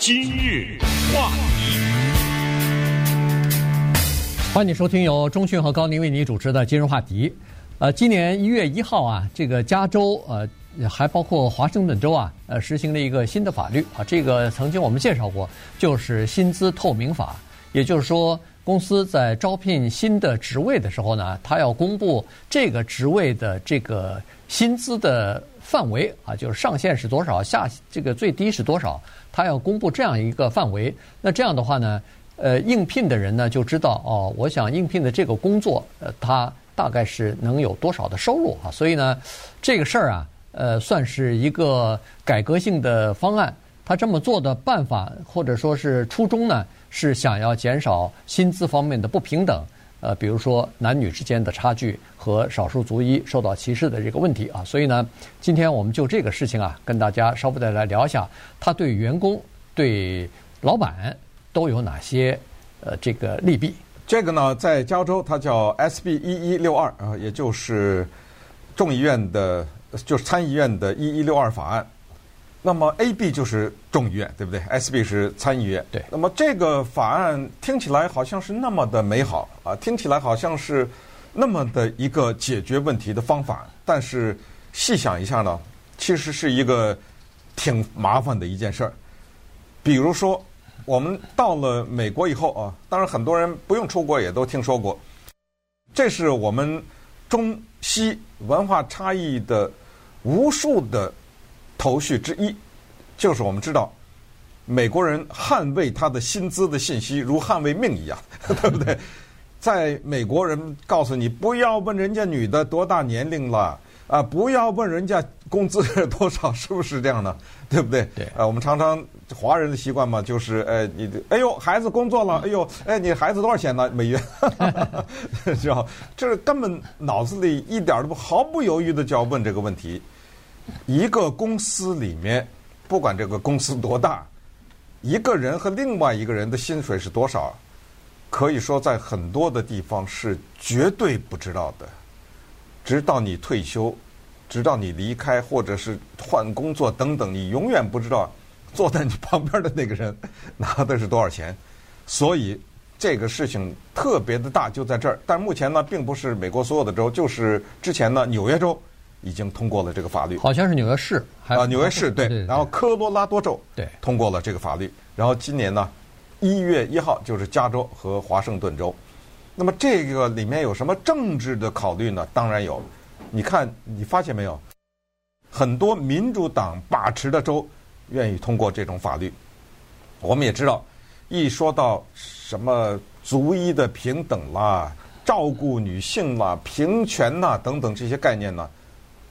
今日话题，欢迎收听由中讯和高宁为你主持的今日话题。呃，今年一月一号啊，这个加州呃，还包括华盛顿州啊，呃，实行了一个新的法律啊。这个曾经我们介绍过，就是薪资透明法。也就是说，公司在招聘新的职位的时候呢，他要公布这个职位的这个薪资的范围啊，就是上限是多少，下这个最低是多少。他要公布这样一个范围，那这样的话呢，呃，应聘的人呢就知道哦，我想应聘的这个工作，呃，他大概是能有多少的收入啊？所以呢，这个事儿啊，呃，算是一个改革性的方案。他这么做的办法或者说是初衷呢，是想要减少薪资方面的不平等。呃，比如说男女之间的差距和少数族裔受到歧视的这个问题啊，所以呢，今天我们就这个事情啊，跟大家稍微的来聊一下，它对员工、对老板都有哪些呃这个利弊？这个呢，在加州它叫 SB 一一六二啊，也就是众议院的，就是参议院的一一六二法案。那么 A B 就是众议院，对不对？S B 是参议院。对。那么这个法案听起来好像是那么的美好啊，听起来好像是那么的一个解决问题的方法。但是细想一下呢，其实是一个挺麻烦的一件事儿。比如说，我们到了美国以后啊，当然很多人不用出国也都听说过，这是我们中西文化差异的无数的。头绪之一，就是我们知道，美国人捍卫他的薪资的信息如捍卫命一样，对不对？在美国人告诉你不要问人家女的多大年龄了啊，不要问人家工资是多少，是不是这样呢？对不对？对。啊，我们常常华人的习惯嘛，就是哎，你哎呦，孩子工作了，哎呦，哎，你孩子多少钱呢？每月，是吧？这是根本脑子里一点都不毫不犹豫的就要问这个问题。一个公司里面，不管这个公司多大，一个人和另外一个人的薪水是多少，可以说在很多的地方是绝对不知道的。直到你退休，直到你离开，或者是换工作等等，你永远不知道坐在你旁边的那个人拿的是多少钱。所以这个事情特别的大，就在这儿。但目前呢，并不是美国所有的州，就是之前呢，纽约州。已经通过了这个法律，好像是纽约市啊，纽约市对，然后科罗拉多州对。通过了这个法律，然后今年呢一月一号就是加州和华盛顿州，那么这个里面有什么政治的考虑呢？当然有，你看你发现没有，很多民主党把持的州愿意通过这种法律，我们也知道，一说到什么族裔的平等啦、照顾女性啦、平权呐等等这些概念呢。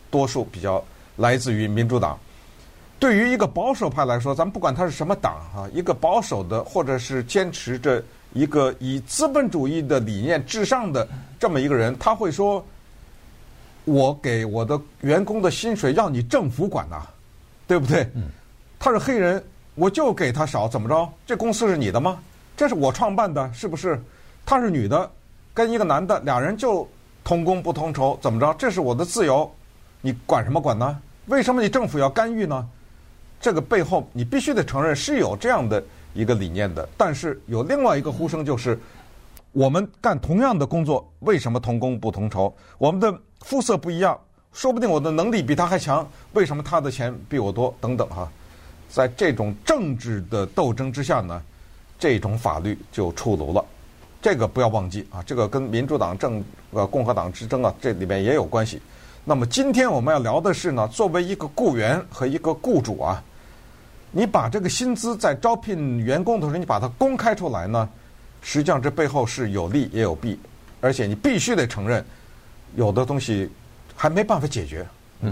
多数比较来自于民主党。对于一个保守派来说，咱们不管他是什么党啊，一个保守的或者是坚持着一个以资本主义的理念至上的这么一个人，他会说：“我给我的员工的薪水要你政府管呐，对不对？”他是黑人，我就给他少，怎么着？这公司是你的吗？这是我创办的，是不是？他是女的，跟一个男的，俩人就同工不同酬，怎么着？这是我的自由。你管什么管呢？为什么你政府要干预呢？这个背后你必须得承认是有这样的一个理念的。但是有另外一个呼声，就是我们干同样的工作，为什么同工不同酬？我们的肤色不一样，说不定我的能力比他还强，为什么他的钱比我多？等等哈，在这种政治的斗争之下呢，这种法律就出炉了。这个不要忘记啊，这个跟民主党政呃共和党之争啊，这里面也有关系。那么今天我们要聊的是呢，作为一个雇员和一个雇主啊，你把这个薪资在招聘员工的时候，你把它公开出来呢，实际上这背后是有利也有弊，而且你必须得承认，有的东西还没办法解决，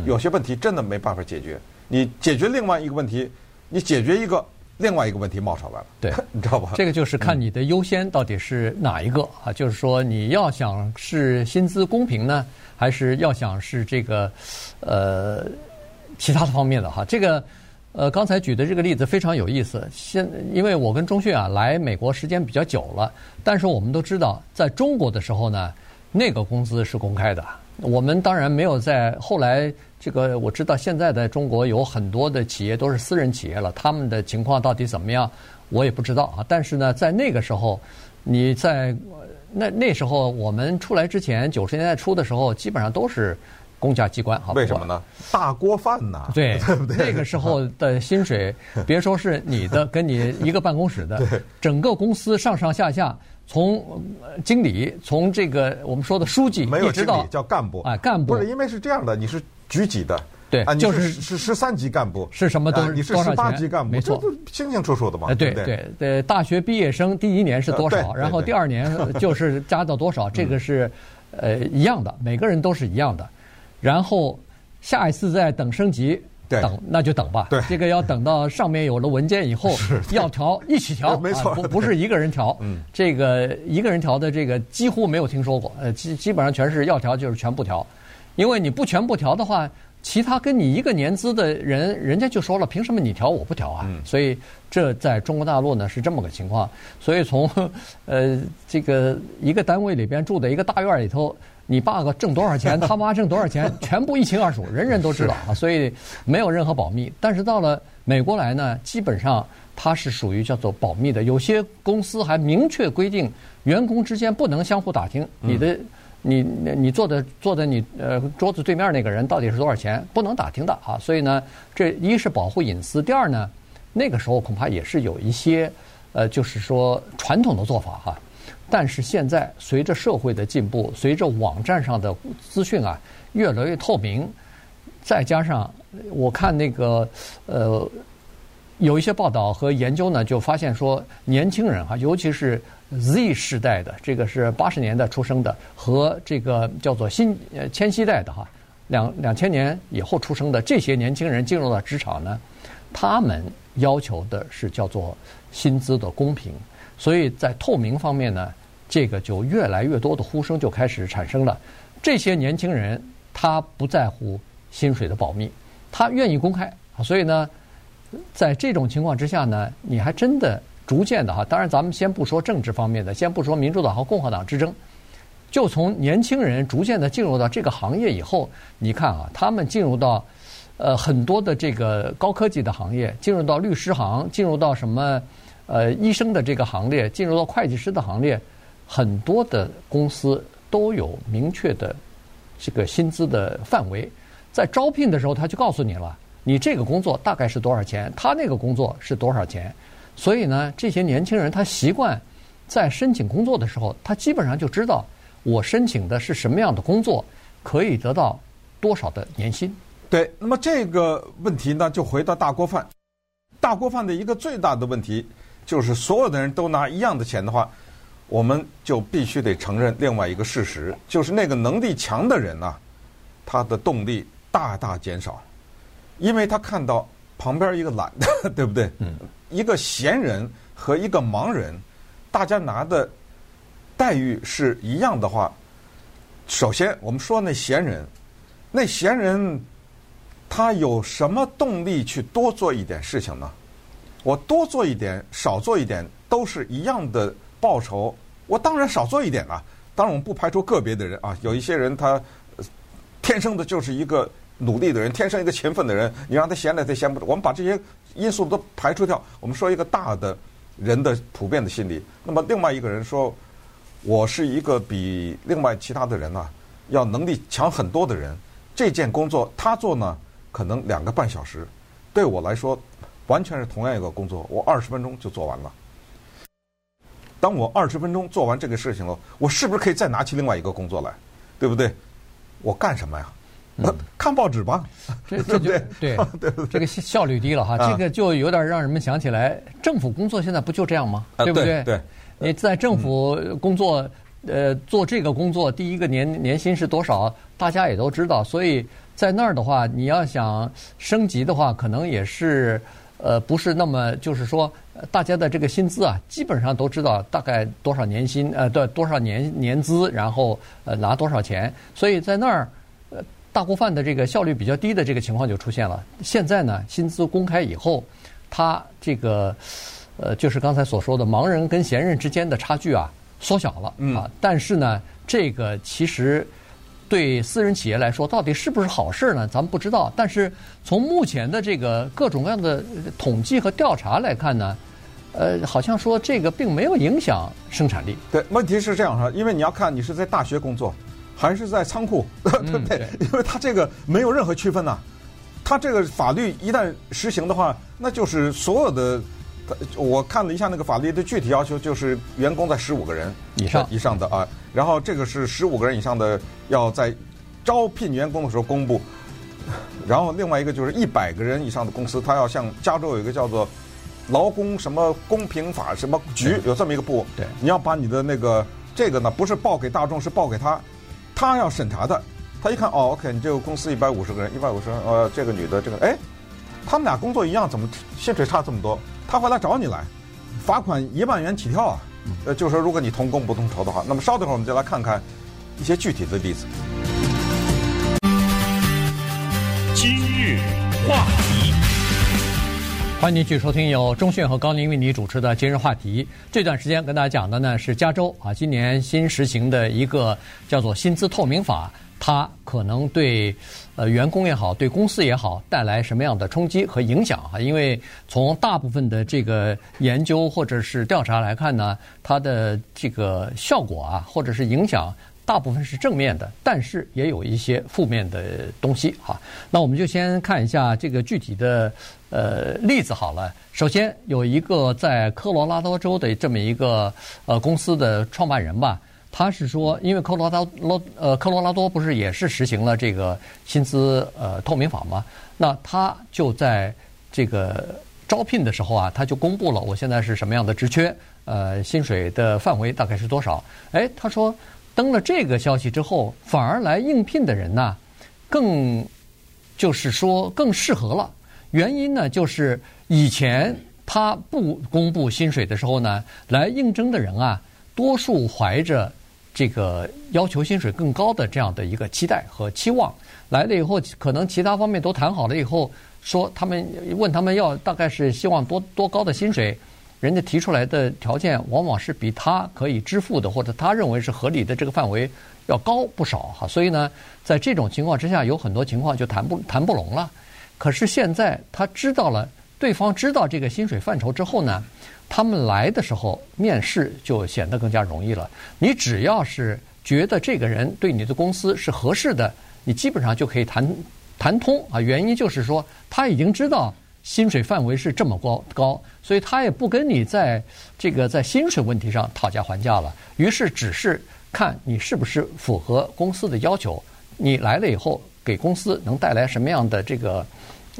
有些问题真的没办法解决。你解决另外一个问题，你解决一个另外一个问题冒出来了，对，你知道吧？这个就是看你的优先到底是哪一个啊？就是说你要想是薪资公平呢？还是要想是这个，呃，其他的方面的哈，这个，呃，刚才举的这个例子非常有意思。现因为我跟钟迅啊来美国时间比较久了，但是我们都知道，在中国的时候呢，那个工资是公开的，我们当然没有在后来这个我知道现在的中国有很多的企业都是私人企业了，他们的情况到底怎么样，我也不知道啊。但是呢，在那个时候，你在那那时候我们出来之前，九十年代初的时候，基本上都是公家机关，好，为什么呢？大锅饭呐，对，对不对？那个时候的薪水，别说是你的，跟你一个办公室的，整个公司上上下下。从经理，从这个我们说的书记，没有经理叫干部，哎，干部。不是因为是这样的，你是局级的，对，啊，就是是十三级干部，是什么都是你是十八级干部，没错，清清楚楚的嘛，对对对，大学毕业生第一年是多少，然后第二年就是加到多少，这个是呃一样的，每个人都是一样的，然后下一次再等升级。等那就等吧，对，这个要等到上面有了文件以后，要调一起调，没错，不不是一个人调，嗯，这个一个人调的这个几乎没有听说过，呃，基基本上全是要调就是全部调，因为你不全部调的话，其他跟你一个年资的人，人家就说了，凭什么你调我不调啊？所以这在中国大陆呢是这么个情况，所以从呃这个一个单位里边住的一个大院里头。你爸爸挣多少钱，他妈挣多少钱，全部一清二楚，人人都知道啊，所以没有任何保密。但是到了美国来呢，基本上它是属于叫做保密的。有些公司还明确规定，员工之间不能相互打听你的，你你坐的坐的你呃桌子对面那个人到底是多少钱，不能打听的啊。所以呢，这一是保护隐私，第二呢，那个时候恐怕也是有一些呃，就是说传统的做法哈。但是现在随着社会的进步，随着网站上的资讯啊越来越透明，再加上我看那个呃有一些报道和研究呢，就发现说年轻人哈，尤其是 Z 世代的，这个是八十年代出生的，和这个叫做新呃千禧代的哈，两两千年以后出生的这些年轻人进入了职场呢，他们要求的是叫做薪资的公平。所以在透明方面呢，这个就越来越多的呼声就开始产生了。这些年轻人他不在乎薪水的保密，他愿意公开。所以呢，在这种情况之下呢，你还真的逐渐的哈，当然咱们先不说政治方面的，先不说民主党和共和党之争，就从年轻人逐渐的进入到这个行业以后，你看啊，他们进入到呃很多的这个高科技的行业，进入到律师行，进入到什么？呃，医生的这个行列，进入到会计师的行列，很多的公司都有明确的这个薪资的范围。在招聘的时候，他就告诉你了，你这个工作大概是多少钱，他那个工作是多少钱。所以呢，这些年轻人他习惯在申请工作的时候，他基本上就知道我申请的是什么样的工作，可以得到多少的年薪。对，那么这个问题呢，就回到大锅饭。大锅饭的一个最大的问题。就是所有的人都拿一样的钱的话，我们就必须得承认另外一个事实，就是那个能力强的人呢，他的动力大大减少，因为他看到旁边一个懒的，对不对？嗯。一个闲人和一个盲人，大家拿的待遇是一样的话，首先我们说那闲人，那闲人他有什么动力去多做一点事情呢？我多做一点，少做一点，都是一样的报酬。我当然少做一点了。当然，我们不排除个别的人啊，有一些人他天生的就是一个努力的人，天生一个勤奋的人。你让他闲来，他闲不。我们把这些因素都排除掉。我们说一个大的人的普遍的心理。那么，另外一个人说，我是一个比另外其他的人啊要能力强很多的人。这件工作他做呢，可能两个半小时，对我来说。完全是同样一个工作，我二十分钟就做完了。当我二十分钟做完这个事情了，我是不是可以再拿起另外一个工作来？对不对？我干什么呀？嗯、看报纸吧。这这就 对 对，这个效率低了哈。这个就有点让人们想起来，政府工作现在不就这样吗？对不对？对。你在政府工作，呃，做这个工作，第一个年年薪是多少？大家也都知道。所以在那儿的话，你要想升级的话，可能也是。呃，不是那么，就是说，大家的这个薪资啊，基本上都知道大概多少年薪，呃，对，多少年年资，然后呃拿多少钱，所以在那儿，呃，大锅饭的这个效率比较低的这个情况就出现了。现在呢，薪资公开以后，他这个呃，就是刚才所说的盲人跟闲人之间的差距啊，缩小了啊。但是呢，这个其实对私人企业来说，到底是不是好事呢？咱们不知道。但是从目前的这个各种各样的统计和调查来看呢，呃，好像说这个并没有影响生产力。对，问题是这样哈，因为你要看你是在大学工作，还是在仓库，对不对？因为它这个没有任何区分呐。它这个法律一旦实行的话，那就是所有的。我看了一下那个法律的具体要求，就是员工在十五个人以上以上的啊，然后这个是十五个人以上的要在招聘员工的时候公布，然后另外一个就是一百个人以上的公司，他要向加州有一个叫做劳工什么公平法什么局有这么一个部，对，你要把你的那个这个呢不是报给大众，是报给他，他要审查的，他一看哦，OK，你这个公司一百五十个人，一百五十人，呃，这个女的这个，哎，他们俩工作一样，怎么薪水差这么多？他会来找你来，罚款一万元起跳啊！呃，就是说，如果你同工不同酬的话，那么稍等会儿我们就来看看一些具体的例子。今日话题，欢迎您继续收听由钟迅和高宁为您主持的今日话题。这段时间跟大家讲的呢是加州啊，今年新实行的一个叫做薪资透明法。它可能对呃员工也好，对公司也好带来什么样的冲击和影响啊？因为从大部分的这个研究或者是调查来看呢，它的这个效果啊，或者是影响，大部分是正面的，但是也有一些负面的东西哈。那我们就先看一下这个具体的呃例子好了。首先有一个在科罗拉多州的这么一个呃公司的创办人吧。他是说，因为科罗拉多呃科罗拉多不是也是实行了这个薪资呃透明法吗？那他就在这个招聘的时候啊，他就公布了我现在是什么样的职缺，呃，薪水的范围大概是多少？哎，他说登了这个消息之后，反而来应聘的人呢，更就是说更适合了。原因呢，就是以前他不公布薪水的时候呢，来应征的人啊，多数怀着。这个要求薪水更高的这样的一个期待和期望来了以后，可能其他方面都谈好了以后，说他们问他们要大概是希望多多高的薪水，人家提出来的条件往往是比他可以支付的或者他认为是合理的这个范围要高不少哈。所以呢，在这种情况之下，有很多情况就谈不谈不拢了。可是现在他知道了，对方知道这个薪水范畴之后呢，他们来的时候面试就显得更加容易了。你只要是觉得这个人对你的公司是合适的，你基本上就可以谈谈通啊。原因就是说他已经知道薪水范围是这么高高，所以他也不跟你在这个在薪水问题上讨价还价了。于是只是看你是不是符合公司的要求，你来了以后给公司能带来什么样的这个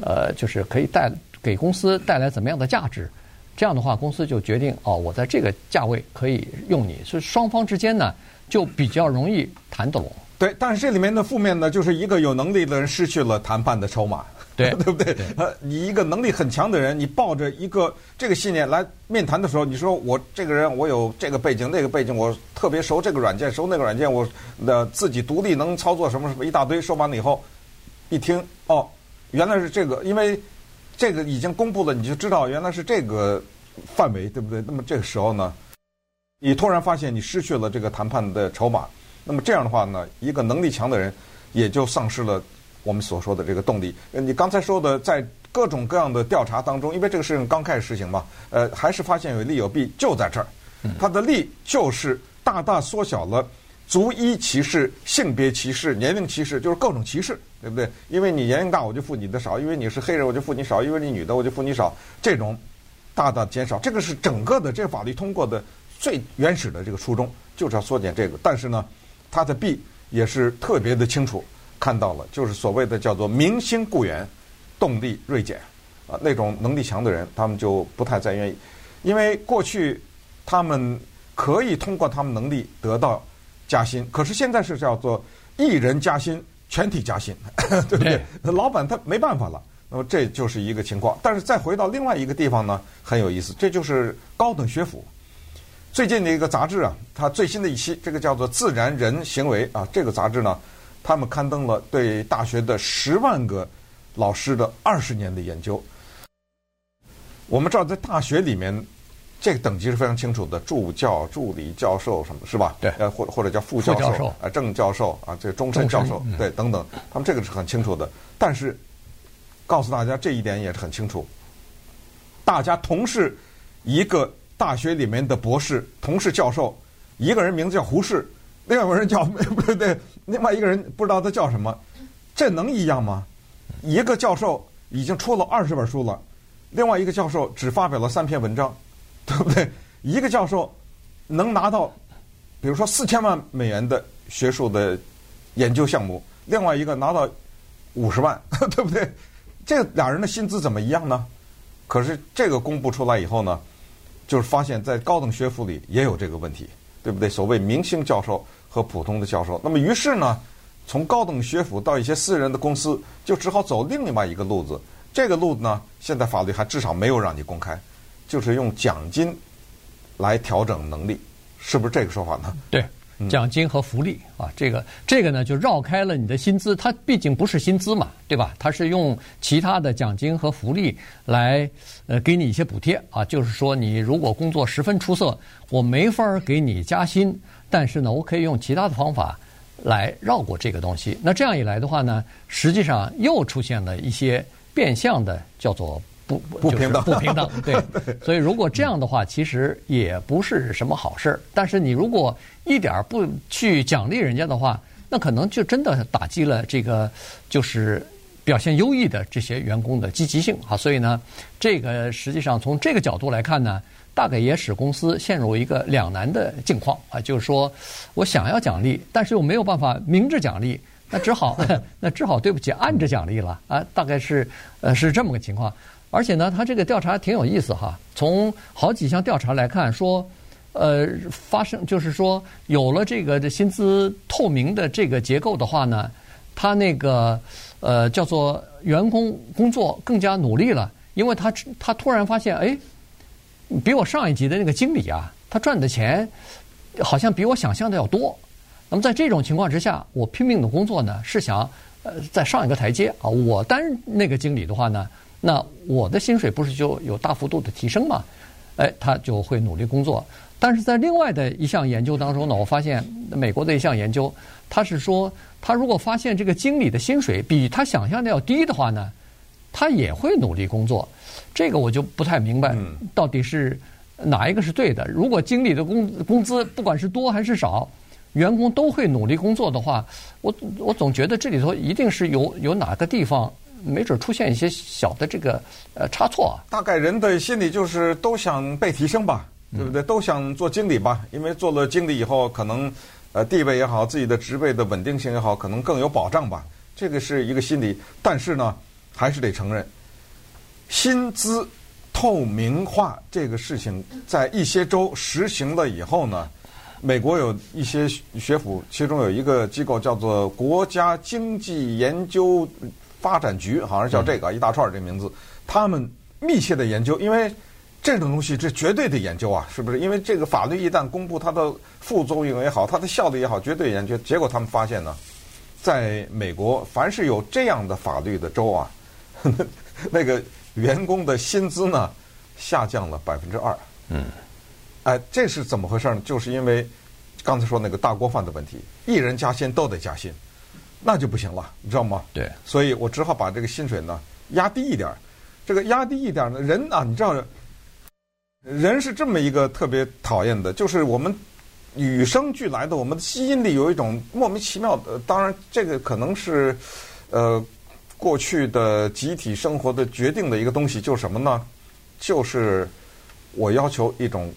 呃，就是可以带给公司带来怎么样的价值。这样的话，公司就决定哦，我在这个价位可以用你，所以双方之间呢就比较容易谈得拢。对，但是这里面的负面呢，就是一个有能力的人失去了谈判的筹码，对 对不对？呃，你一个能力很强的人，你抱着一个这个信念来面谈的时候，你说我这个人我有这个背景那个背景，我特别熟这个软件熟那个软件，我呃自己独立能操作什么什么一大堆，说完了以后，一听哦，原来是这个，因为。这个已经公布了，你就知道原来是这个范围，对不对？那么这个时候呢，你突然发现你失去了这个谈判的筹码，那么这样的话呢，一个能力强的人也就丧失了我们所说的这个动力。你刚才说的，在各种各样的调查当中，因为这个事情刚开始实行嘛，呃，还是发现有利有弊，就在这儿，它的利就是大大缩小了。族裔歧视、性别歧视、年龄歧视，就是各种歧视，对不对？因为你年龄大，我就付你的少；因为你是黑人，我就付你少；因为你女的，我就付你少。这种大大减少，这个是整个的这个法律通过的最原始的这个初衷，就是要缩减这个。但是呢，它的弊也是特别的清楚看到了，就是所谓的叫做明星雇员动力锐减啊，那种能力强的人，他们就不太再愿意，因为过去他们可以通过他们能力得到。加薪，可是现在是叫做一人加薪，全体加薪，对不对？那老板他没办法了，那么这就是一个情况。但是再回到另外一个地方呢，很有意思，这就是高等学府。最近的一个杂志啊，它最新的一期，这个叫做《自然人行为》啊，这个杂志呢，他们刊登了对大学的十万个老师的二十年的研究。我们知道，在大学里面，这个等级是非常清楚的，助教、助理教授什么是吧？对，呃，或或者叫副教授，啊，正教授啊，这个终身教授，嗯、对，等等，他们这个是很清楚的。但是告诉大家这一点也是很清楚，大家同是一个大学里面的博士，同是教授，一个人名字叫胡适，另外一个人叫不对对，另外一个人不知道他叫什么，这能一样吗？一个教授已经出了二十本书了，另外一个教授只发表了三篇文章。对不对？一个教授能拿到，比如说四千万美元的学术的研究项目，另外一个拿到五十万，对不对？这俩人的薪资怎么一样呢？可是这个公布出来以后呢，就是发现，在高等学府里也有这个问题，对不对？所谓明星教授和普通的教授，那么于是呢，从高等学府到一些私人的公司，就只好走另外一个路子。这个路子呢，现在法律还至少没有让你公开。就是用奖金来调整能力，是不是这个说法呢？对，奖金和福利啊，这个这个呢就绕开了你的薪资，它毕竟不是薪资嘛，对吧？它是用其他的奖金和福利来呃给你一些补贴啊，就是说你如果工作十分出色，我没法给你加薪，但是呢，我可以用其他的方法来绕过这个东西。那这样一来的话呢，实际上又出现了一些变相的叫做。不不平等，不平等，对。所以如果这样的话，其实也不是什么好事儿。但是你如果一点儿不去奖励人家的话，那可能就真的打击了这个就是表现优异的这些员工的积极性啊。所以呢，这个实际上从这个角度来看呢，大概也使公司陷入一个两难的境况啊。就是说我想要奖励，但是又没有办法明着奖励，那只好 那只好对不起，暗着奖励了啊。大概是呃是这么个情况。而且呢，他这个调查挺有意思哈。从好几项调查来看，说，呃，发生就是说，有了这个的薪资透明的这个结构的话呢，他那个呃叫做员工工作更加努力了，因为他他突然发现，哎，比我上一级的那个经理啊，他赚的钱好像比我想象的要多。那么在这种情况之下，我拼命的工作呢，是想呃再上一个台阶啊。我担任那个经理的话呢。那我的薪水不是就有大幅度的提升吗？哎，他就会努力工作。但是在另外的一项研究当中呢，我发现美国的一项研究，他是说，他如果发现这个经理的薪水比他想象的要低的话呢，他也会努力工作。这个我就不太明白，到底是哪一个是对的？如果经理的工工资不管是多还是少，员工都会努力工作的话，我我总觉得这里头一定是有有哪个地方。没准出现一些小的这个呃差错啊。大概人的心理就是都想被提升吧，对不对？都想做经理吧，因为做了经理以后，可能呃地位也好，自己的职位的稳定性也好，可能更有保障吧。这个是一个心理，但是呢，还是得承认，薪资透明化这个事情在一些州实行了以后呢，美国有一些学府，其中有一个机构叫做国家经济研究。发展局好像叫这个一大串这名字，他们密切的研究，因为这种东西这绝对的研究啊，是不是？因为这个法律一旦公布，它的副作用也好，它的效力也好，绝对研究。结果他们发现呢，在美国，凡是有这样的法律的州啊，那个员工的薪资呢下降了百分之二。嗯，哎，这是怎么回事呢？就是因为刚才说那个大锅饭的问题，一人加薪都得加薪。那就不行了，你知道吗？对，所以我只好把这个薪水呢压低一点儿。这个压低一点呢，人啊，你知道，人是这么一个特别讨厌的，就是我们与生俱来的，我们的基因里有一种莫名其妙的。当然，这个可能是呃过去的集体生活的决定的一个东西，就是什么呢？就是我要求一种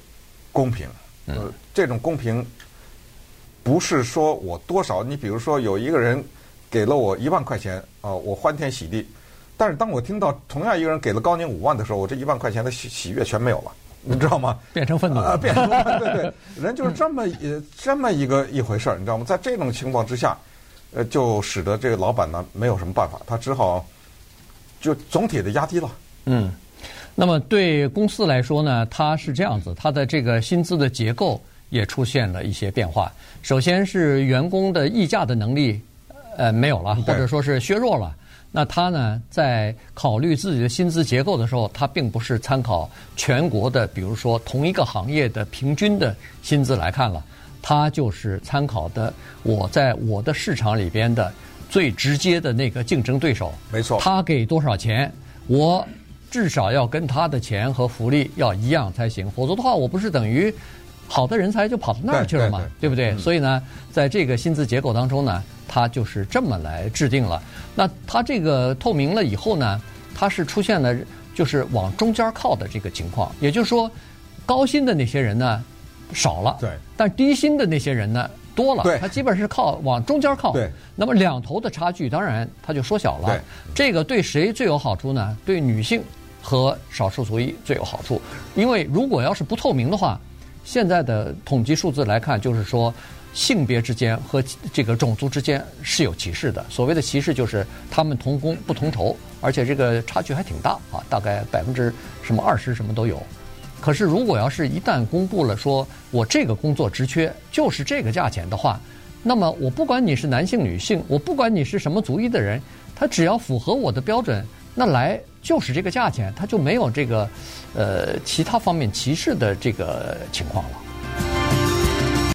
公平。呃，这种公平。不是说我多少，你比如说有一个人给了我一万块钱啊，我欢天喜地。但是当我听到同样一个人给了高宁五万的时候，我这一万块钱的喜喜悦全没有了，你知道吗？变成愤怒了。啊，变成对对，人就是这么一这么一个一回事儿，你知道吗？在这种情况之下，呃，就使得这个老板呢没有什么办法，他只好就总体的压低了。嗯，那么对公司来说呢，它是这样子，它的这个薪资的结构。也出现了一些变化。首先是员工的议价的能力，呃，没有了，或者说是削弱了。那他呢，在考虑自己的薪资结构的时候，他并不是参考全国的，比如说同一个行业的平均的薪资来看了，他就是参考的我在我的市场里边的最直接的那个竞争对手。没错，他给多少钱，我至少要跟他的钱和福利要一样才行，否则的话，我不是等于好的人才就跑到那儿去了嘛，对，不对？嗯、所以呢，在这个薪资结构当中呢。它就是这么来制定了。那它这个透明了以后呢，它是出现了就是往中间靠的这个情况。也就是说，高薪的那些人呢少了，对，但低薪的那些人呢多了。对，它基本是靠往中间靠。对，那么两头的差距当然它就缩小了。对，这个对谁最有好处呢？对女性和少数族裔最有好处。因为如果要是不透明的话，现在的统计数字来看，就是说。性别之间和这个种族之间是有歧视的。所谓的歧视就是他们同工不同酬，而且这个差距还挺大啊，大概百分之什么二十什么都有。可是如果要是一旦公布了说我这个工作职缺就是这个价钱的话，那么我不管你是男性女性，我不管你是什么族裔的人，他只要符合我的标准，那来就是这个价钱，它就没有这个呃其他方面歧视的这个情况了。